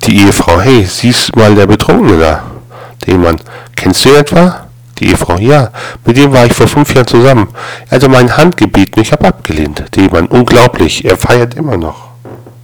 Die Ehefrau, hey, siehst mal der Betrunkene da. Der Ehemann, kennst du ihn etwa? Die Ehefrau, ja, mit dem war ich vor fünf Jahren zusammen. Er hatte meine Hand gebeten, ich habe abgelehnt. Der Ehemann, unglaublich, er feiert immer noch.